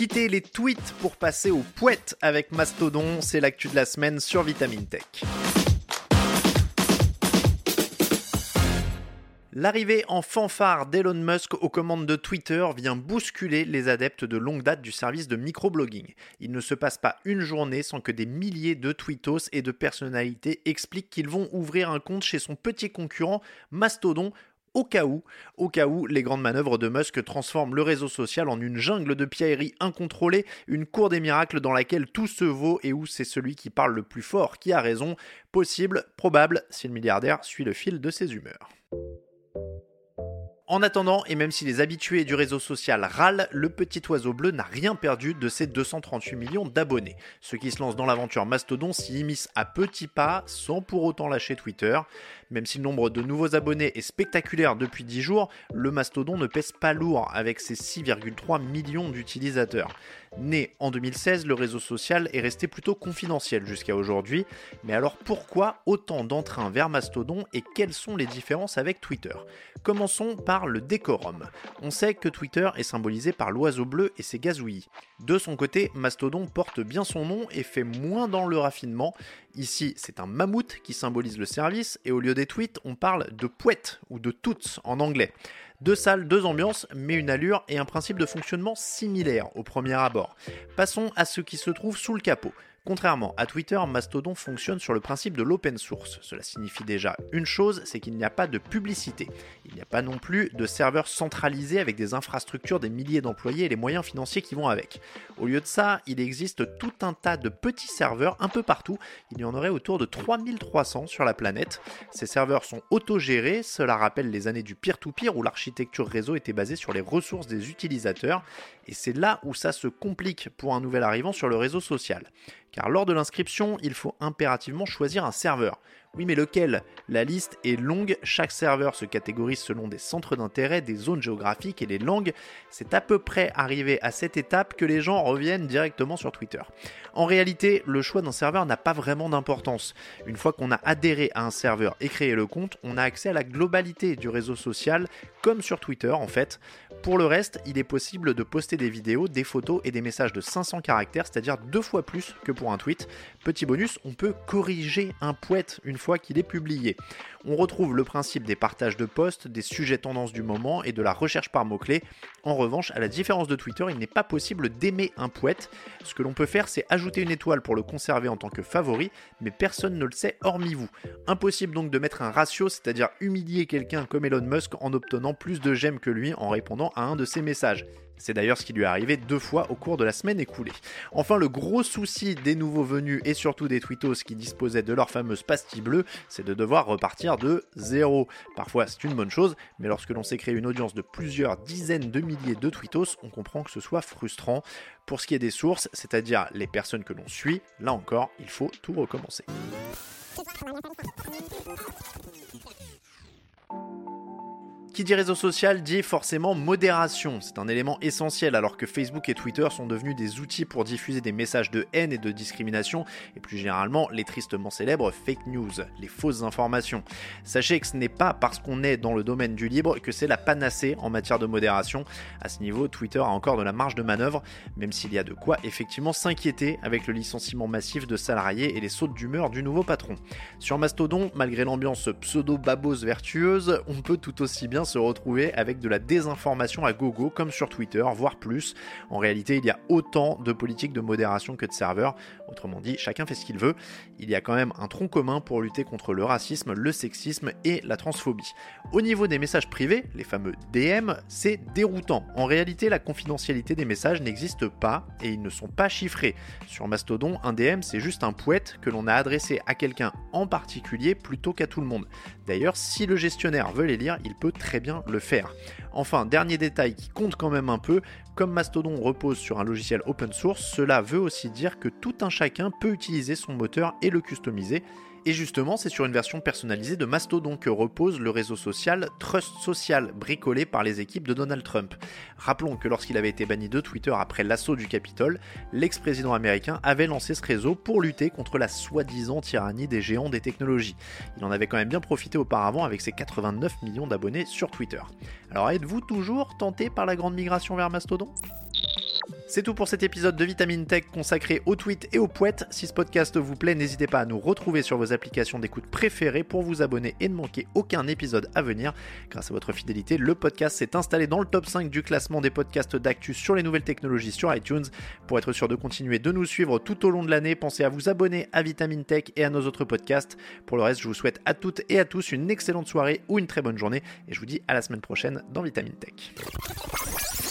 Quittez les tweets pour passer aux poètes avec Mastodon, c'est l'actu de la semaine sur Vitamine Tech. L'arrivée en fanfare d'Elon Musk aux commandes de Twitter vient bousculer les adeptes de longue date du service de microblogging. Il ne se passe pas une journée sans que des milliers de tweetos et de personnalités expliquent qu'ils vont ouvrir un compte chez son petit concurrent Mastodon au cas où, au cas où les grandes manœuvres de Musk transforment le réseau social en une jungle de pierreries incontrôlée, une cour des miracles dans laquelle tout se vaut et où c'est celui qui parle le plus fort qui a raison, possible, probable, si le milliardaire suit le fil de ses humeurs. En attendant, et même si les habitués du réseau social râlent, le petit oiseau bleu n'a rien perdu de ses 238 millions d'abonnés. Ceux qui se lancent dans l'aventure Mastodon s'y immiscent à petits pas, sans pour autant lâcher Twitter. Même si le nombre de nouveaux abonnés est spectaculaire depuis 10 jours, le Mastodon ne pèse pas lourd avec ses 6,3 millions d'utilisateurs. Né en 2016, le réseau social est resté plutôt confidentiel jusqu'à aujourd'hui. Mais alors pourquoi autant d'entrain vers Mastodon et quelles sont les différences avec Twitter? Commençons par le décorum. On sait que Twitter est symbolisé par l'oiseau bleu et ses gazouillis. De son côté, Mastodon porte bien son nom et fait moins dans le raffinement. Ici, c'est un mammouth qui symbolise le service et au lieu des tweets, on parle de pouette ou de toots en anglais. Deux salles, deux ambiances, mais une allure et un principe de fonctionnement similaire au premier abord. Passons à ce qui se trouve sous le capot. Contrairement à Twitter, Mastodon fonctionne sur le principe de l'open source. Cela signifie déjà une chose, c'est qu'il n'y a pas de publicité. Il n'y a pas non plus de serveurs centralisés avec des infrastructures, des milliers d'employés et les moyens financiers qui vont avec. Au lieu de ça, il existe tout un tas de petits serveurs un peu partout. Il y en aurait autour de 3300 sur la planète. Ces serveurs sont autogérés, cela rappelle les années du peer-to-peer où l'architecture réseau était basée sur les ressources des utilisateurs. Et c'est là où ça se complique pour un nouvel arrivant sur le réseau social car lors de l'inscription, il faut impérativement choisir un serveur. Oui, mais lequel? La liste est longue, chaque serveur se catégorise selon des centres d'intérêt, des zones géographiques et les langues. C'est à peu près arrivé à cette étape que les gens reviennent directement sur Twitter. En réalité, le choix d'un serveur n'a pas vraiment d'importance. Une fois qu'on a adhéré à un serveur et créé le compte, on a accès à la globalité du réseau social, comme sur Twitter en fait. Pour le reste, il est possible de poster des vidéos, des photos et des messages de 500 caractères, c'est-à-dire deux fois plus que pour un tweet. Petit bonus, on peut corriger un poète une fois qu'il est publié. On retrouve le principe des partages de posts, des sujets tendances du moment et de la recherche par mots-clés. En revanche, à la différence de Twitter, il n'est pas possible d'aimer un poète. Ce que l'on peut faire, c'est ajouter une étoile pour le conserver en tant que favori, mais personne ne le sait hormis vous. Impossible donc de mettre un ratio, c'est-à-dire humilier quelqu'un comme Elon Musk en obtenant plus de j'aime que lui en répondant à un de ses messages. C'est d'ailleurs ce qui lui est arrivé deux fois au cours de la semaine écoulée. Enfin, le gros souci des nouveaux venus et surtout des tweetos qui disposaient de leur fameuse pastille bleue, c'est de devoir repartir de zéro. Parfois, c'est une bonne chose, mais lorsque l'on s'est créé une audience de plusieurs dizaines de milliers de tweetos, on comprend que ce soit frustrant. Pour ce qui est des sources, c'est-à-dire les personnes que l'on suit, là encore, il faut tout recommencer. Qui dit réseau social dit forcément modération. C'est un élément essentiel alors que Facebook et Twitter sont devenus des outils pour diffuser des messages de haine et de discrimination et plus généralement les tristement célèbres fake news, les fausses informations. Sachez que ce n'est pas parce qu'on est dans le domaine du libre que c'est la panacée en matière de modération. À ce niveau, Twitter a encore de la marge de manœuvre, même s'il y a de quoi effectivement s'inquiéter avec le licenciement massif de salariés et les sautes d'humeur du nouveau patron. Sur Mastodon, malgré l'ambiance pseudo-babose vertueuse, on peut tout aussi bien se retrouver avec de la désinformation à gogo comme sur Twitter, voire plus. En réalité, il y a autant de politiques de modération que de serveurs. Autrement dit, chacun fait ce qu'il veut. Il y a quand même un tronc commun pour lutter contre le racisme, le sexisme et la transphobie. Au niveau des messages privés, les fameux DM, c'est déroutant. En réalité, la confidentialité des messages n'existe pas et ils ne sont pas chiffrés. Sur Mastodon, un DM, c'est juste un poète que l'on a adressé à quelqu'un en particulier plutôt qu'à tout le monde. D'ailleurs, si le gestionnaire veut les lire, il peut bien le faire. Enfin, dernier détail qui compte quand même un peu, comme Mastodon repose sur un logiciel open source, cela veut aussi dire que tout un chacun peut utiliser son moteur et le customiser. Et justement, c'est sur une version personnalisée de Mastodon que repose le réseau social Trust Social, bricolé par les équipes de Donald Trump. Rappelons que lorsqu'il avait été banni de Twitter après l'assaut du Capitole, l'ex-président américain avait lancé ce réseau pour lutter contre la soi-disant tyrannie des géants des technologies. Il en avait quand même bien profité auparavant avec ses 89 millions d'abonnés sur Twitter. Alors êtes-vous toujours tenté par la grande migration vers Mastodon? C'est tout pour cet épisode de Vitamine Tech consacré aux tweets et aux poètes. Si ce podcast vous plaît, n'hésitez pas à nous retrouver sur vos applications d'écoute préférées pour vous abonner et ne manquer aucun épisode à venir. Grâce à votre fidélité, le podcast s'est installé dans le top 5 du classement des podcasts d'actu sur les nouvelles technologies sur iTunes. Pour être sûr de continuer de nous suivre tout au long de l'année, pensez à vous abonner à Vitamine Tech et à nos autres podcasts. Pour le reste, je vous souhaite à toutes et à tous une excellente soirée ou une très bonne journée et je vous dis à la semaine prochaine dans Vitamine Tech.